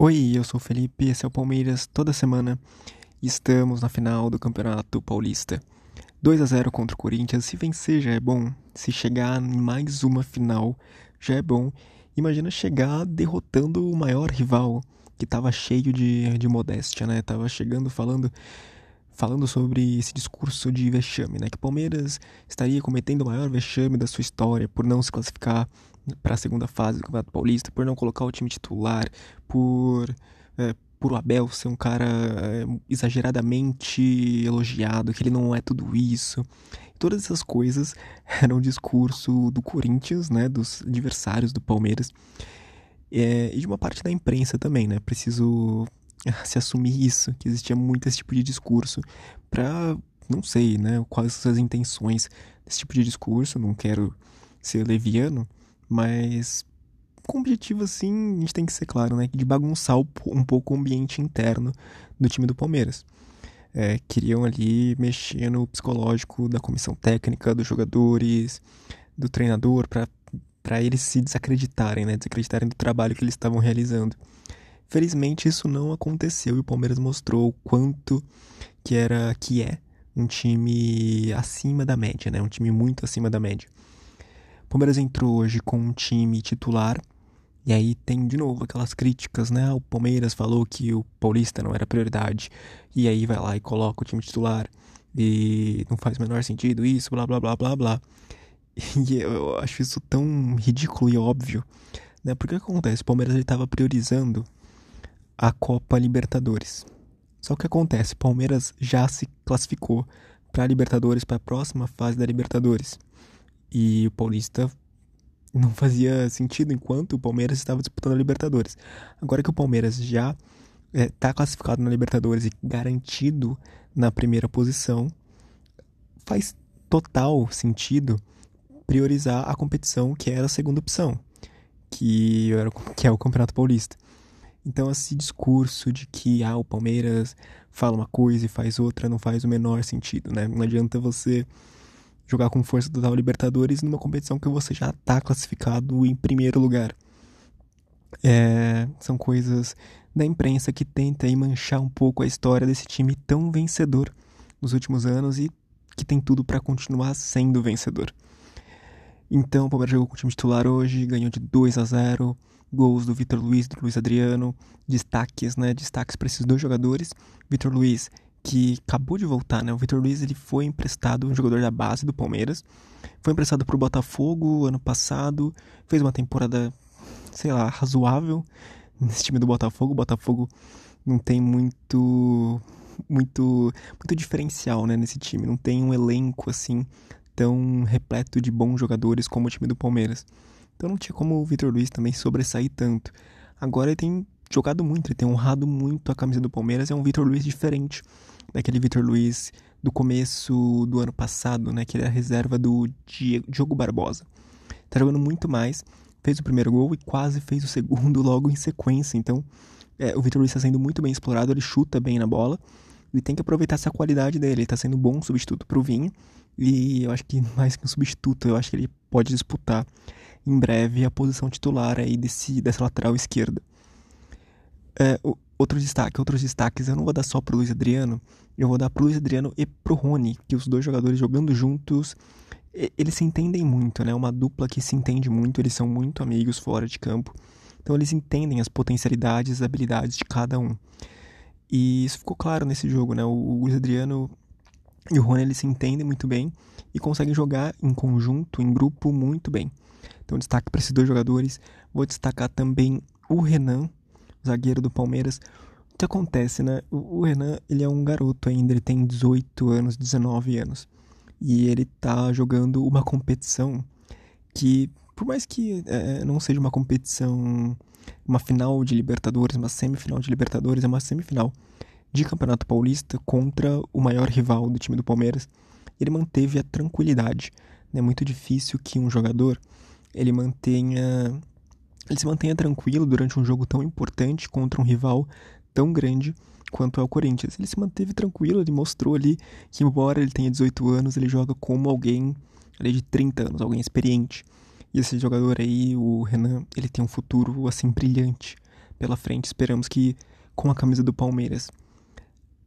Oi, eu sou o Felipe, esse é o Palmeiras toda semana. Estamos na final do Campeonato Paulista. 2 a 0 contra o Corinthians. Se vencer já é bom. Se chegar em mais uma final já é bom. Imagina chegar derrotando o maior rival, que estava cheio de, de modéstia, né? Tava chegando falando falando sobre esse discurso de vexame, né? Que o Palmeiras estaria cometendo o maior vexame da sua história por não se classificar para a segunda fase do Campeonato Paulista, por não colocar o time titular, por é, por o Abel ser um cara é, exageradamente elogiado, que ele não é tudo isso. Todas essas coisas eram discurso do Corinthians, né, dos adversários do Palmeiras, é, e de uma parte da imprensa também, né? Preciso se assumir isso, que existia muito esse tipo de discurso, para não sei, né, quais são as intenções desse tipo de discurso, não quero ser leviano, mas com objetivo assim, a gente tem que ser claro, né, de bagunçar um pouco o ambiente interno do time do Palmeiras. É, queriam ali mexer no psicológico da comissão técnica, dos jogadores, do treinador, para eles se desacreditarem, né, desacreditarem do trabalho que eles estavam realizando. Felizmente isso não aconteceu e o Palmeiras mostrou o quanto que era que é um time acima da média, né? Um time muito acima da média. O Palmeiras entrou hoje com um time titular e aí tem de novo aquelas críticas, né? O Palmeiras falou que o Paulista não era prioridade e aí vai lá e coloca o time titular e não faz o menor sentido isso, blá blá blá blá blá. E eu acho isso tão ridículo e óbvio, né? Porque o que acontece? O Palmeiras estava priorizando a Copa Libertadores. Só que acontece, Palmeiras já se classificou para a Libertadores, para a próxima fase da Libertadores. E o Paulista não fazia sentido enquanto o Palmeiras estava disputando a Libertadores. Agora que o Palmeiras já está é, classificado na Libertadores e garantido na primeira posição, faz total sentido priorizar a competição que era a segunda opção, que, era, que é o Campeonato Paulista. Então, esse discurso de que ah, o Palmeiras fala uma coisa e faz outra não faz o menor sentido, né? Não adianta você jogar com força total Libertadores numa competição que você já está classificado em primeiro lugar. É, são coisas da imprensa que tenta aí manchar um pouco a história desse time tão vencedor nos últimos anos e que tem tudo para continuar sendo vencedor. Então, o Palmeiras jogou com o time titular hoje, ganhou de 2 a 0 gols do Vitor Luiz, do Luiz Adriano, destaques, né? Destaques para esses dois jogadores. Vitor Luiz, que acabou de voltar, né? O Vitor Luiz ele foi emprestado, um jogador da base do Palmeiras. Foi emprestado para o Botafogo ano passado, fez uma temporada, sei lá, razoável nesse time do Botafogo. O Botafogo não tem muito muito muito diferencial, né, nesse time. Não tem um elenco assim tão repleto de bons jogadores como o time do Palmeiras. Então não tinha como o Vitor Luiz também sobressair tanto. Agora ele tem jogado muito, ele tem honrado muito a camisa do Palmeiras. É um Vitor Luiz diferente daquele Vitor Luiz do começo do ano passado, né? Que ele era reserva do Diogo Barbosa. Tá jogando muito mais, fez o primeiro gol e quase fez o segundo logo em sequência. Então é, o Vitor Luiz está sendo muito bem explorado, ele chuta bem na bola e tem que aproveitar essa qualidade dele. Ele está sendo um bom substituto para o Vinho e eu acho que mais que um substituto, eu acho que ele pode disputar em breve a posição titular aí desse, dessa lateral esquerda. É, outro destaque, outros destaques, eu não vou dar só pro Luiz Adriano, eu vou dar pro Luiz Adriano e pro Rony, que os dois jogadores jogando juntos, eles se entendem muito, né? Uma dupla que se entende muito, eles são muito amigos fora de campo. Então eles entendem as potencialidades, as habilidades de cada um. E isso ficou claro nesse jogo, né? O Luiz Adriano e o Rony eles se entendem muito bem e conseguem jogar em conjunto, em grupo muito bem. Então, destaque para esses dois jogadores. Vou destacar também o Renan, zagueiro do Palmeiras. O que acontece, né? O, Renan, ele é um garoto ainda, ele tem 18 anos, 19 anos. E ele tá jogando uma competição que, por mais que é, não seja uma competição, uma final de Libertadores, uma semifinal de Libertadores, é uma semifinal de Campeonato Paulista contra o maior rival do time do Palmeiras. Ele manteve a tranquilidade. É muito difícil que um jogador ele mantenha ele se mantenha tranquilo durante um jogo tão importante contra um rival tão grande quanto é o Corinthians. Ele se manteve tranquilo, ele mostrou ali que embora ele tenha 18 anos, ele joga como alguém ali de 30 anos, alguém experiente. E esse jogador aí, o Renan, ele tem um futuro assim brilhante pela frente. Esperamos que com a camisa do Palmeiras.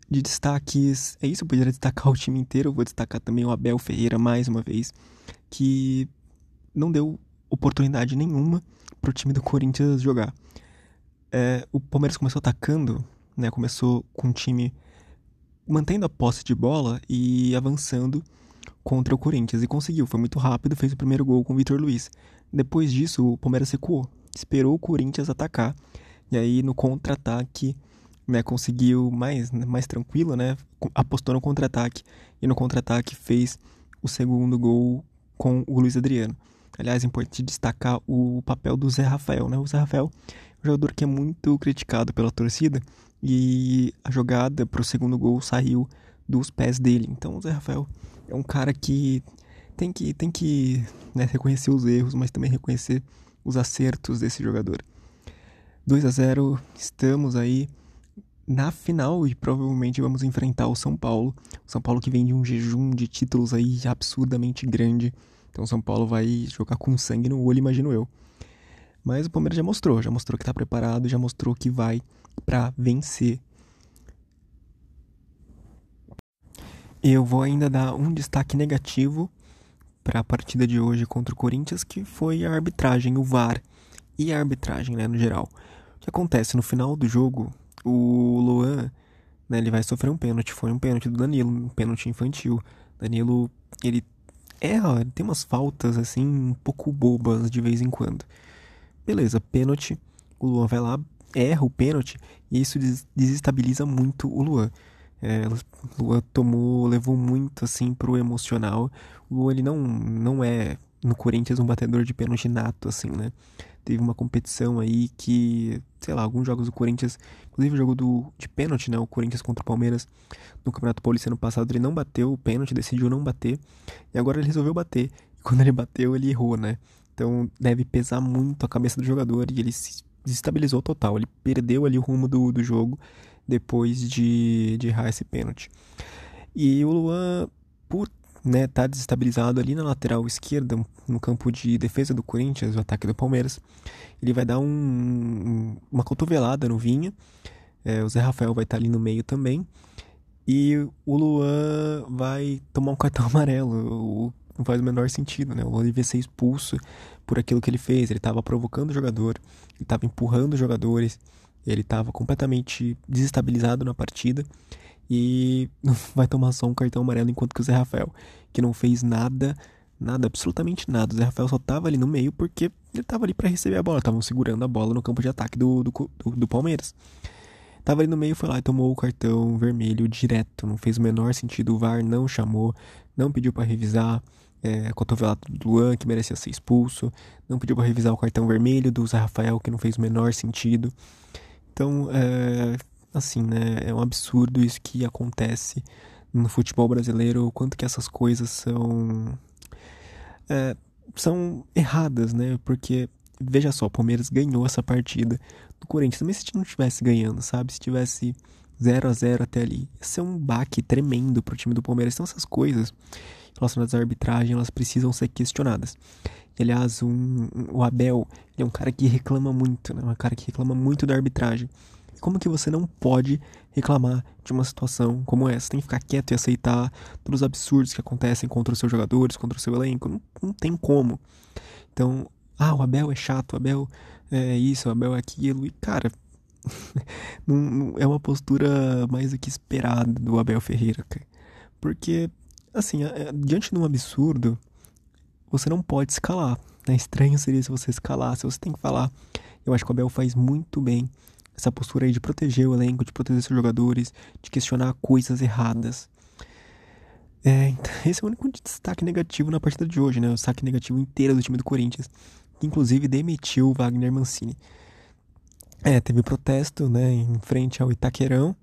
De destaques, é isso, eu poderia destacar o time inteiro, eu vou destacar também o Abel Ferreira mais uma vez, que não deu oportunidade nenhuma pro time do Corinthians jogar. É, o Palmeiras começou atacando, né, começou com o time mantendo a posse de bola e avançando contra o Corinthians e conseguiu, foi muito rápido, fez o primeiro gol com o Vitor Luiz. Depois disso, o Palmeiras recuou, esperou o Corinthians atacar e aí no contra-ataque né, conseguiu mais, mais tranquilo, né, apostou no contra-ataque e no contra-ataque fez o segundo gol com o Luiz Adriano. Aliás, é importante destacar o papel do Zé Rafael, né? O Zé Rafael um jogador que é muito criticado pela torcida e a jogada para o segundo gol saiu dos pés dele. Então, o Zé Rafael é um cara que tem que, tem que né, reconhecer os erros, mas também reconhecer os acertos desse jogador. 2 a 0 estamos aí na final e provavelmente vamos enfrentar o São Paulo. O São Paulo que vem de um jejum de títulos aí absurdamente grande. Então o São Paulo vai jogar com sangue no olho, imagino eu. Mas o Palmeiras já mostrou, já mostrou que está preparado, já mostrou que vai para vencer. Eu vou ainda dar um destaque negativo para a partida de hoje contra o Corinthians, que foi a arbitragem, o VAR e a arbitragem, né, no geral. O que acontece no final do jogo, o Luan, né, ele vai sofrer um pênalti, foi um pênalti do Danilo, um pênalti infantil. Danilo, ele erra, ele tem umas faltas assim um pouco bobas de vez em quando. Beleza, pênalti, o Luan vai lá, erra o pênalti e isso desestabiliza muito o Luan. É, o Luan tomou, levou muito assim pro emocional. O Luan ele não, não é no Corinthians um batedor de pênalti nato assim, né? teve uma competição aí que, sei lá, alguns jogos do Corinthians, inclusive o jogo do, de pênalti, né, o Corinthians contra o Palmeiras no Campeonato Paulista ano passado, ele não bateu o pênalti, decidiu não bater, e agora ele resolveu bater. E quando ele bateu, ele errou, né? Então deve pesar muito a cabeça do jogador e ele se desestabilizou total, ele perdeu ali o rumo do, do jogo depois de, de errar esse pênalti. E o Luan, por né, tá desestabilizado ali na lateral esquerda, no campo de defesa do Corinthians, o ataque do Palmeiras. Ele vai dar um, uma cotovelada no Vinha. É, o Zé Rafael vai estar tá ali no meio também. E o Luan vai tomar um cartão amarelo. O, não faz o menor sentido, né? O Luan devia ser expulso por aquilo que ele fez. Ele estava provocando o jogador, ele estava empurrando os jogadores, ele estava completamente desestabilizado na partida e vai tomar só um cartão amarelo, enquanto que o Zé Rafael, que não fez nada, nada, absolutamente nada. O Zé Rafael só tava ali no meio porque ele tava ali para receber a bola, estavam segurando a bola no campo de ataque do, do, do, do Palmeiras. Tava ali no meio, foi lá e tomou o cartão vermelho direto. Não fez o menor sentido. O VAR não chamou, não pediu para revisar. É, cotovelada do Luan, que merecia ser expulso. Não pediu para revisar o cartão vermelho do Zé Rafael, que não fez o menor sentido. Então, é, assim, né? É um absurdo isso que acontece no futebol brasileiro, o quanto que essas coisas são. É, são erradas, né? Porque, veja só, o Palmeiras ganhou essa partida do Corinthians. Também se não estivesse ganhando, sabe? Se tivesse 0 a 0 até ali. Ia ser um baque tremendo pro time do Palmeiras. Então, essas coisas relacionadas à arbitragem, elas precisam ser questionadas. E, aliás, um, o Abel, é um cara que reclama muito, né? Um cara que reclama muito da arbitragem. Como que você não pode reclamar de uma situação como essa? Tem que ficar quieto e aceitar todos os absurdos que acontecem contra os seus jogadores, contra o seu elenco. Não, não tem como. Então, ah, o Abel é chato, o Abel é isso, o Abel é aquilo. E, cara, não, não, é uma postura mais do que esperada do Abel Ferreira, cara. Porque, assim, é, diante de um absurdo, você não pode escalar. Né? Estranho seria se você escalasse, você tem que falar. Eu acho que o Abel faz muito bem essa postura aí de proteger o elenco, de proteger seus jogadores, de questionar coisas erradas. É, esse é o único destaque negativo na partida de hoje, né? O destaque negativo inteiro do time do Corinthians, que inclusive demitiu o Wagner Mancini. É, teve protesto, né, em frente ao Itaquerão.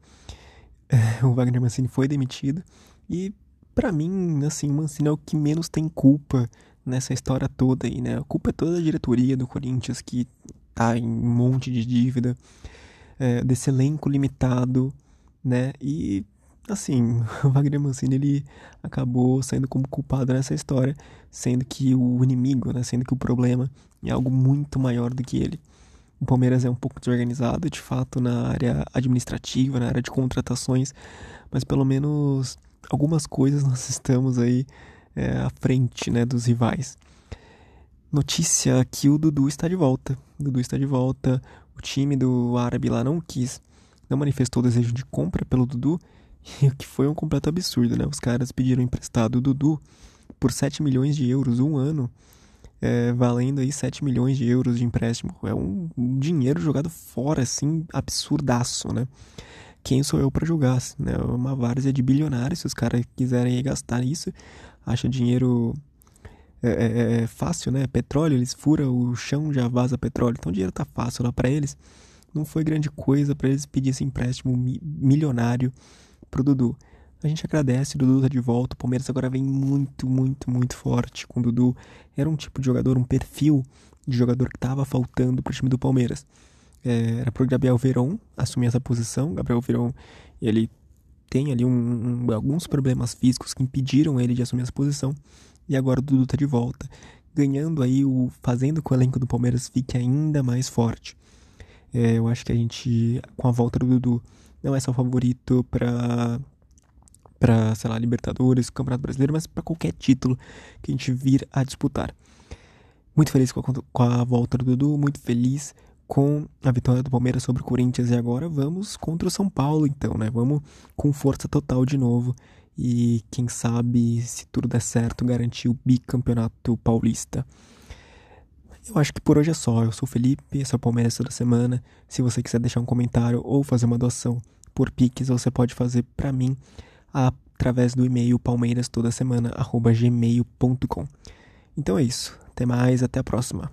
É, o Wagner Mancini foi demitido e para mim, assim, o Mancini é o que menos tem culpa nessa história toda aí, né? A culpa é toda da diretoria do Corinthians que tá em um monte de dívida é, desse elenco limitado, né? E assim, o Wagner Mancini ele acabou saindo como culpado nessa história, sendo que o inimigo, né, sendo que o problema é algo muito maior do que ele. O Palmeiras é um pouco desorganizado, de fato, na área administrativa, na área de contratações, mas pelo menos algumas coisas nós estamos aí é, à frente né, dos rivais. Notícia que o Dudu está de volta. O Dudu está de volta. O time do árabe lá não quis, não manifestou desejo de compra pelo Dudu, o que foi um completo absurdo, né? Os caras pediram emprestado o Dudu por 7 milhões de euros um ano, é, valendo aí 7 milhões de euros de empréstimo. É um dinheiro jogado fora, assim, absurdaço, né? Quem sou eu para julgar? Né? É uma várzea de bilionários, se os caras quiserem gastar isso, acha dinheiro é, é, é, fácil, né? Petróleo, eles furam o chão, já vaza petróleo. Então o dinheiro tá fácil lá para eles. Não foi grande coisa para eles pedir esse empréstimo milionário pro Dudu. A gente agradece, o Dudu tá de volta. O Palmeiras agora vem muito, muito, muito forte com o Dudu. Era um tipo de jogador, um perfil de jogador que tava faltando pro time do Palmeiras. É, era pro Gabriel Veron assumir essa posição. Gabriel Veron, ele tem ali um, um, alguns problemas físicos que impediram ele de assumir essa posição. E agora o Dudu tá de volta, ganhando aí o. fazendo com o elenco do Palmeiras fique ainda mais forte. É, eu acho que a gente, com a volta do Dudu, não é só favorito para para, sei lá, Libertadores, Campeonato Brasileiro, mas para qualquer título que a gente vir a disputar. Muito feliz com a, com a volta do Dudu, muito feliz com a vitória do Palmeiras sobre o Corinthians e agora vamos contra o São Paulo, então, né? Vamos com força total de novo e quem sabe, se tudo der certo, garantir o bicampeonato paulista. Eu acho que por hoje é só. Eu sou o Felipe, esse é o Palmeiras toda semana. Se você quiser deixar um comentário ou fazer uma doação por Pix, você pode fazer para mim através do e-mail palmeirastodasemana@gmail.com. Então é isso. Até mais, até a próxima.